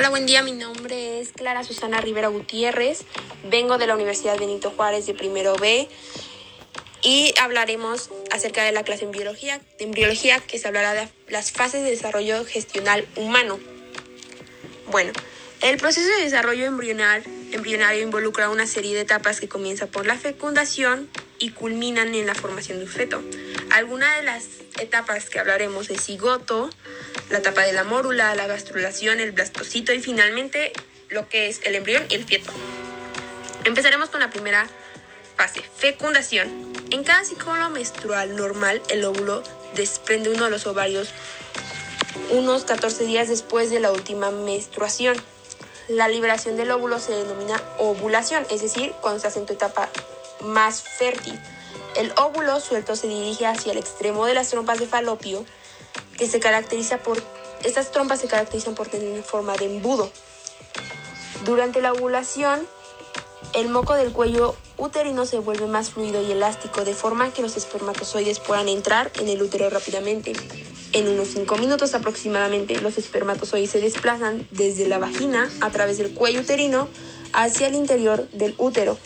Hola, buen día. Mi nombre es Clara Susana Rivera Gutiérrez. Vengo de la Universidad Benito Juárez de primero B y hablaremos acerca de la clase en biología, de embriología, que se hablará de las fases de desarrollo gestional humano. Bueno, el proceso de desarrollo embrional, embrionario involucra una serie de etapas que comienza por la fecundación y culminan en la formación de un feto. Algunas de las etapas que hablaremos es cigoto, la etapa de la mórula, la gastrulación, el blastocito y finalmente lo que es el embrión y el feto. Empezaremos con la primera fase, fecundación. En cada ciclo menstrual normal, el óvulo desprende uno de los ovarios unos 14 días después de la última menstruación. La liberación del óvulo se denomina ovulación, es decir, cuando hace en tu etapa más fértil. El óvulo suelto se dirige hacia el extremo de las trompas de falopio, se caracteriza por estas trompas se caracterizan por tener forma de embudo. Durante la ovulación, el moco del cuello uterino se vuelve más fluido y elástico, de forma que los espermatozoides puedan entrar en el útero rápidamente. En unos 5 minutos aproximadamente, los espermatozoides se desplazan desde la vagina a través del cuello uterino hacia el interior del útero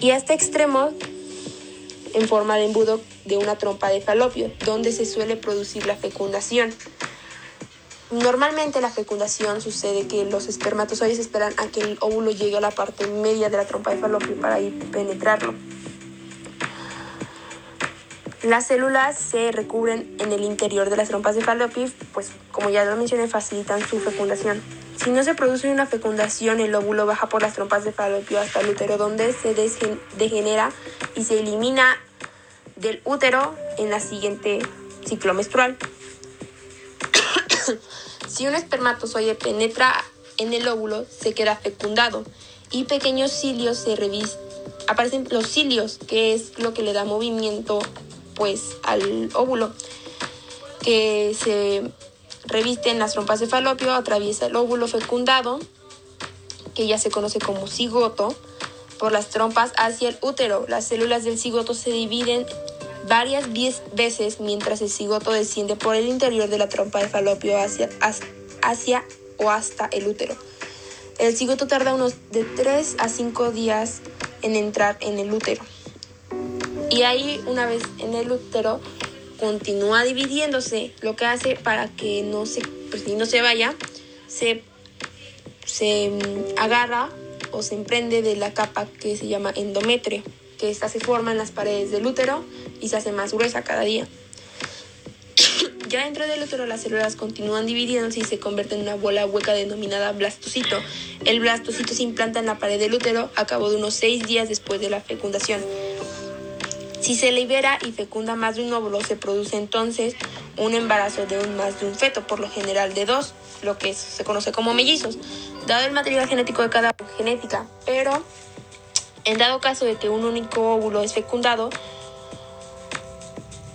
y hasta extremos en forma de embudo de una trompa de falopio, donde se suele producir la fecundación. Normalmente la fecundación sucede que los espermatozoides esperan a que el óvulo llegue a la parte media de la trompa de falopio para ir penetrarlo. Las células se recubren en el interior de las trompas de falopio, pues como ya lo mencioné, facilitan su fecundación. Si no se produce una fecundación, el óvulo baja por las trompas de falopio hasta el útero, donde se degenera y se elimina del útero en la siguiente ciclo menstrual. Si un espermatozoide penetra en el óvulo, se queda fecundado y pequeños cilios se revisten. Aparecen los cilios, que es lo que le da movimiento pues al óvulo, que se reviste en las trompas de falopio, atraviesa el óvulo fecundado, que ya se conoce como cigoto, por las trompas hacia el útero. Las células del cigoto se dividen varias veces mientras el cigoto desciende por el interior de la trompa de falopio hacia, hacia o hasta el útero. El cigoto tarda unos de 3 a 5 días en entrar en el útero. Y ahí, una vez en el útero, continúa dividiéndose, lo que hace para que no se, pues, no se vaya, se, se mm, agarra o se emprende de la capa que se llama endometrio, que esta se forma en las paredes del útero y se hace más gruesa cada día. Ya dentro del útero las células continúan dividiéndose y se convierten en una bola hueca denominada blastocito. El blastocito se implanta en la pared del útero a cabo de unos seis días después de la fecundación. Si se libera y fecunda más de un óvulo, se produce entonces un embarazo de un más de un feto, por lo general de dos, lo que se conoce como mellizos, dado el material genético de cada genética. Pero en dado caso de que un único óvulo es fecundado,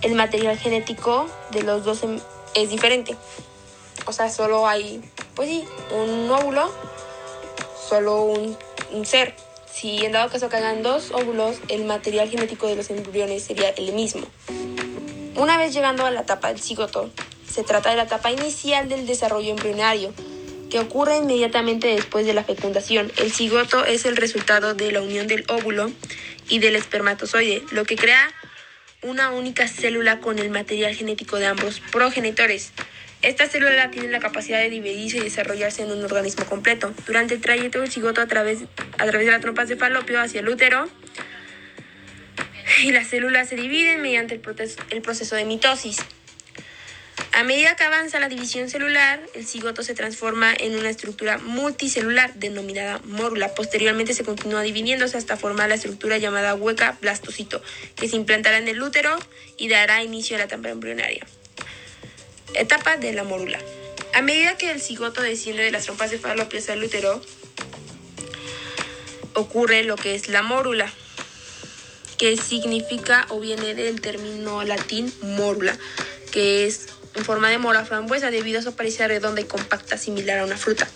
el material genético de los dos em, es diferente. O sea, solo hay, pues sí, un óvulo, solo un, ser. Si en dado caso hagan dos óvulos, el material genético de los embriones sería el mismo. Una vez llegando a la etapa del cigoto, se trata de la etapa inicial del desarrollo embrionario, que ocurre inmediatamente después de la fecundación. El cigoto es el resultado de la unión del óvulo y del espermatozoide, lo que crea una única célula con el material genético de ambos progenitores. Esta célula tiene la capacidad de dividirse y desarrollarse en un organismo completo. Durante el trayecto del cigoto a través, a través de las trompas de falopio hacia el útero, y las células se dividen mediante el proceso, el proceso de mitosis. A medida que avanza la división celular, el cigoto se transforma en una estructura multicelular denominada mórula. Posteriormente se continúa dividiéndose hasta formar la estructura llamada hueca blastocito, que se implantará en el útero y dará inicio a la etapa embrionaria. Etapa de la mórula. A medida que el cigoto desciende de las trompas de falopio el útero, ocurre lo que es la mórula, que significa o viene del término latín mórula, que es en forma de mora frambuesa debido a su apariencia redonda y compacta similar a una fruta.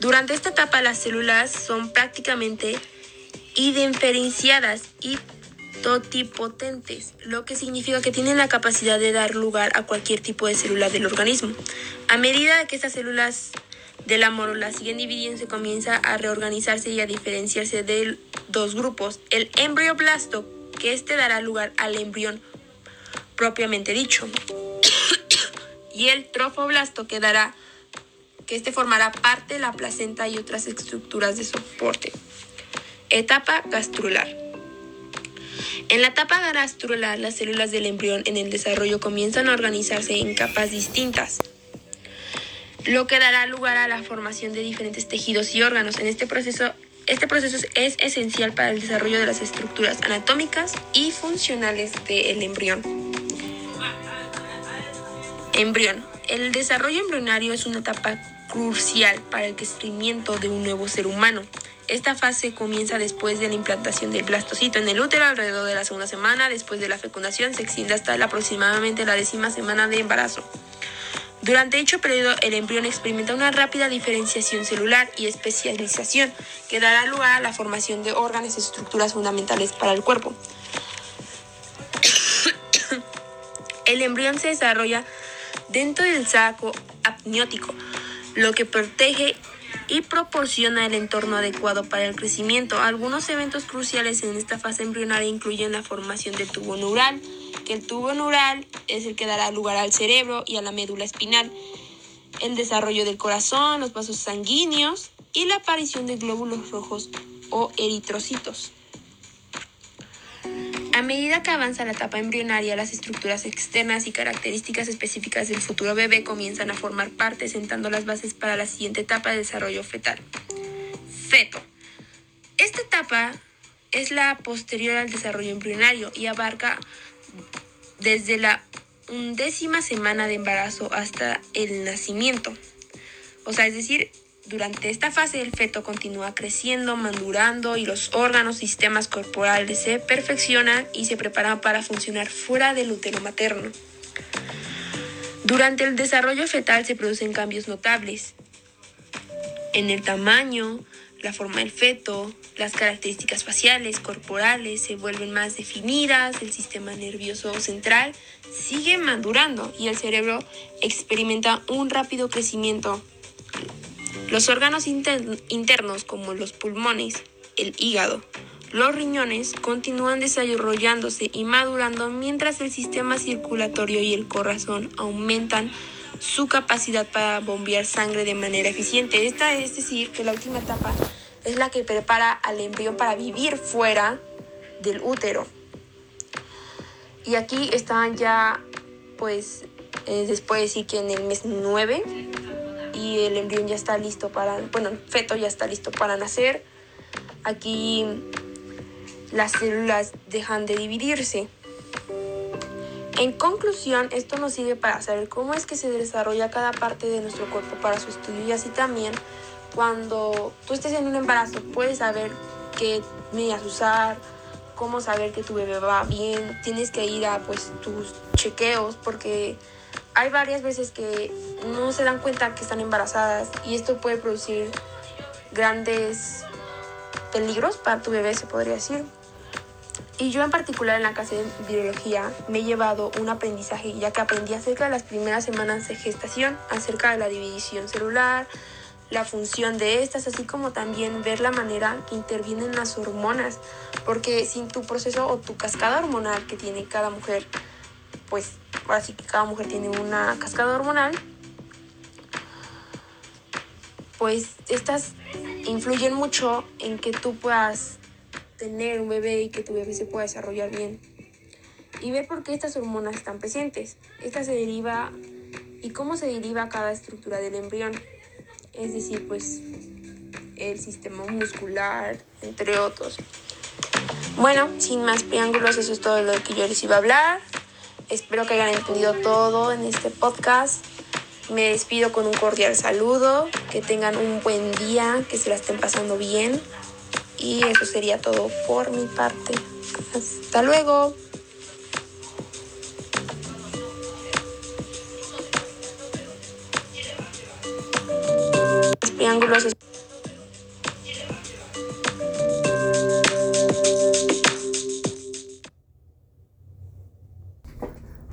Durante esta etapa las células son prácticamente indiferenciadas y totipotentes, lo que significa que tienen la capacidad de dar lugar a cualquier tipo de célula del organismo. A medida que estas células de la mórula siguen dividiendo, se comienza a reorganizarse y a diferenciarse de dos grupos. El embrioblasto, que este dará lugar al embrión propiamente dicho. y el trofoblasto que dará que este formará parte de la placenta y otras estructuras de soporte. Etapa gastrular. En la etapa gastrular, las células del embrión en el desarrollo comienzan a organizarse en capas distintas, lo que dará lugar a la formación de diferentes tejidos y órganos. En este proceso, este proceso es esencial para el desarrollo de las estructuras anatómicas y funcionales del embrión. Embrión. El desarrollo embrionario es una etapa crucial para el crecimiento de un nuevo ser humano. Esta fase comienza después de la implantación del blastocito en el útero alrededor de la segunda semana. Después de la fecundación se extiende hasta aproximadamente la décima semana de embarazo. Durante dicho periodo, el embrión experimenta una rápida diferenciación celular y especialización que dará lugar a la formación de órganos y estructuras fundamentales para el cuerpo. el embrión se desarrolla dentro del saco amniótico, lo que protege y proporciona el entorno adecuado para el crecimiento. Algunos eventos cruciales en esta fase embrionaria incluyen la formación del tubo neural, que el tubo neural es el que dará lugar al cerebro y a la médula espinal, el desarrollo del corazón, los vasos sanguíneos y la aparición de glóbulos rojos o eritrocitos. A medida que avanza la etapa embrionaria, las estructuras externas y características específicas del futuro bebé comienzan a formar parte, sentando las bases para la siguiente etapa de desarrollo fetal. Feto. Esta etapa es la posterior al desarrollo embrionario y abarca desde la undécima semana de embarazo hasta el nacimiento. O sea, es decir, durante esta fase el feto continúa creciendo, madurando y los órganos sistemas corporales se perfeccionan y se preparan para funcionar fuera del útero materno. Durante el desarrollo fetal se producen cambios notables en el tamaño, la forma del feto, las características faciales, corporales se vuelven más definidas, el sistema nervioso central sigue madurando y el cerebro experimenta un rápido crecimiento. Los órganos internos como los pulmones, el hígado, los riñones continúan desarrollándose y madurando mientras el sistema circulatorio y el corazón aumentan su capacidad para bombear sangre de manera eficiente. Esta es decir que la última etapa es la que prepara al embrión para vivir fuera del útero. Y aquí están ya, pues, eh, después de decir que en el mes 9 y el embrión ya está listo para, bueno, el feto ya está listo para nacer. Aquí las células dejan de dividirse. En conclusión, esto nos sirve para saber cómo es que se desarrolla cada parte de nuestro cuerpo para su estudio y así también cuando tú estés en un embarazo puedes saber qué medidas usar, cómo saber que tu bebé va bien, tienes que ir a pues tus chequeos porque hay varias veces que no se dan cuenta que están embarazadas y esto puede producir grandes peligros para tu bebé, se podría decir. Y yo en particular en la clase de biología me he llevado un aprendizaje ya que aprendí acerca de las primeras semanas de gestación, acerca de la división celular, la función de estas, así como también ver la manera que intervienen las hormonas, porque sin tu proceso o tu cascada hormonal que tiene cada mujer, pues ahora sí que cada mujer tiene una cascada hormonal, pues estas influyen mucho en que tú puedas tener un bebé y que tu bebé se pueda desarrollar bien. Y ver por qué estas hormonas están presentes. Esta se deriva y cómo se deriva cada estructura del embrión. Es decir, pues el sistema muscular, entre otros. Bueno, sin más preámbulos, eso es todo lo que yo les iba a hablar. Espero que hayan entendido todo en este podcast. Me despido con un cordial saludo, que tengan un buen día, que se la estén pasando bien. Y eso sería todo por mi parte. Hasta luego. Triángulos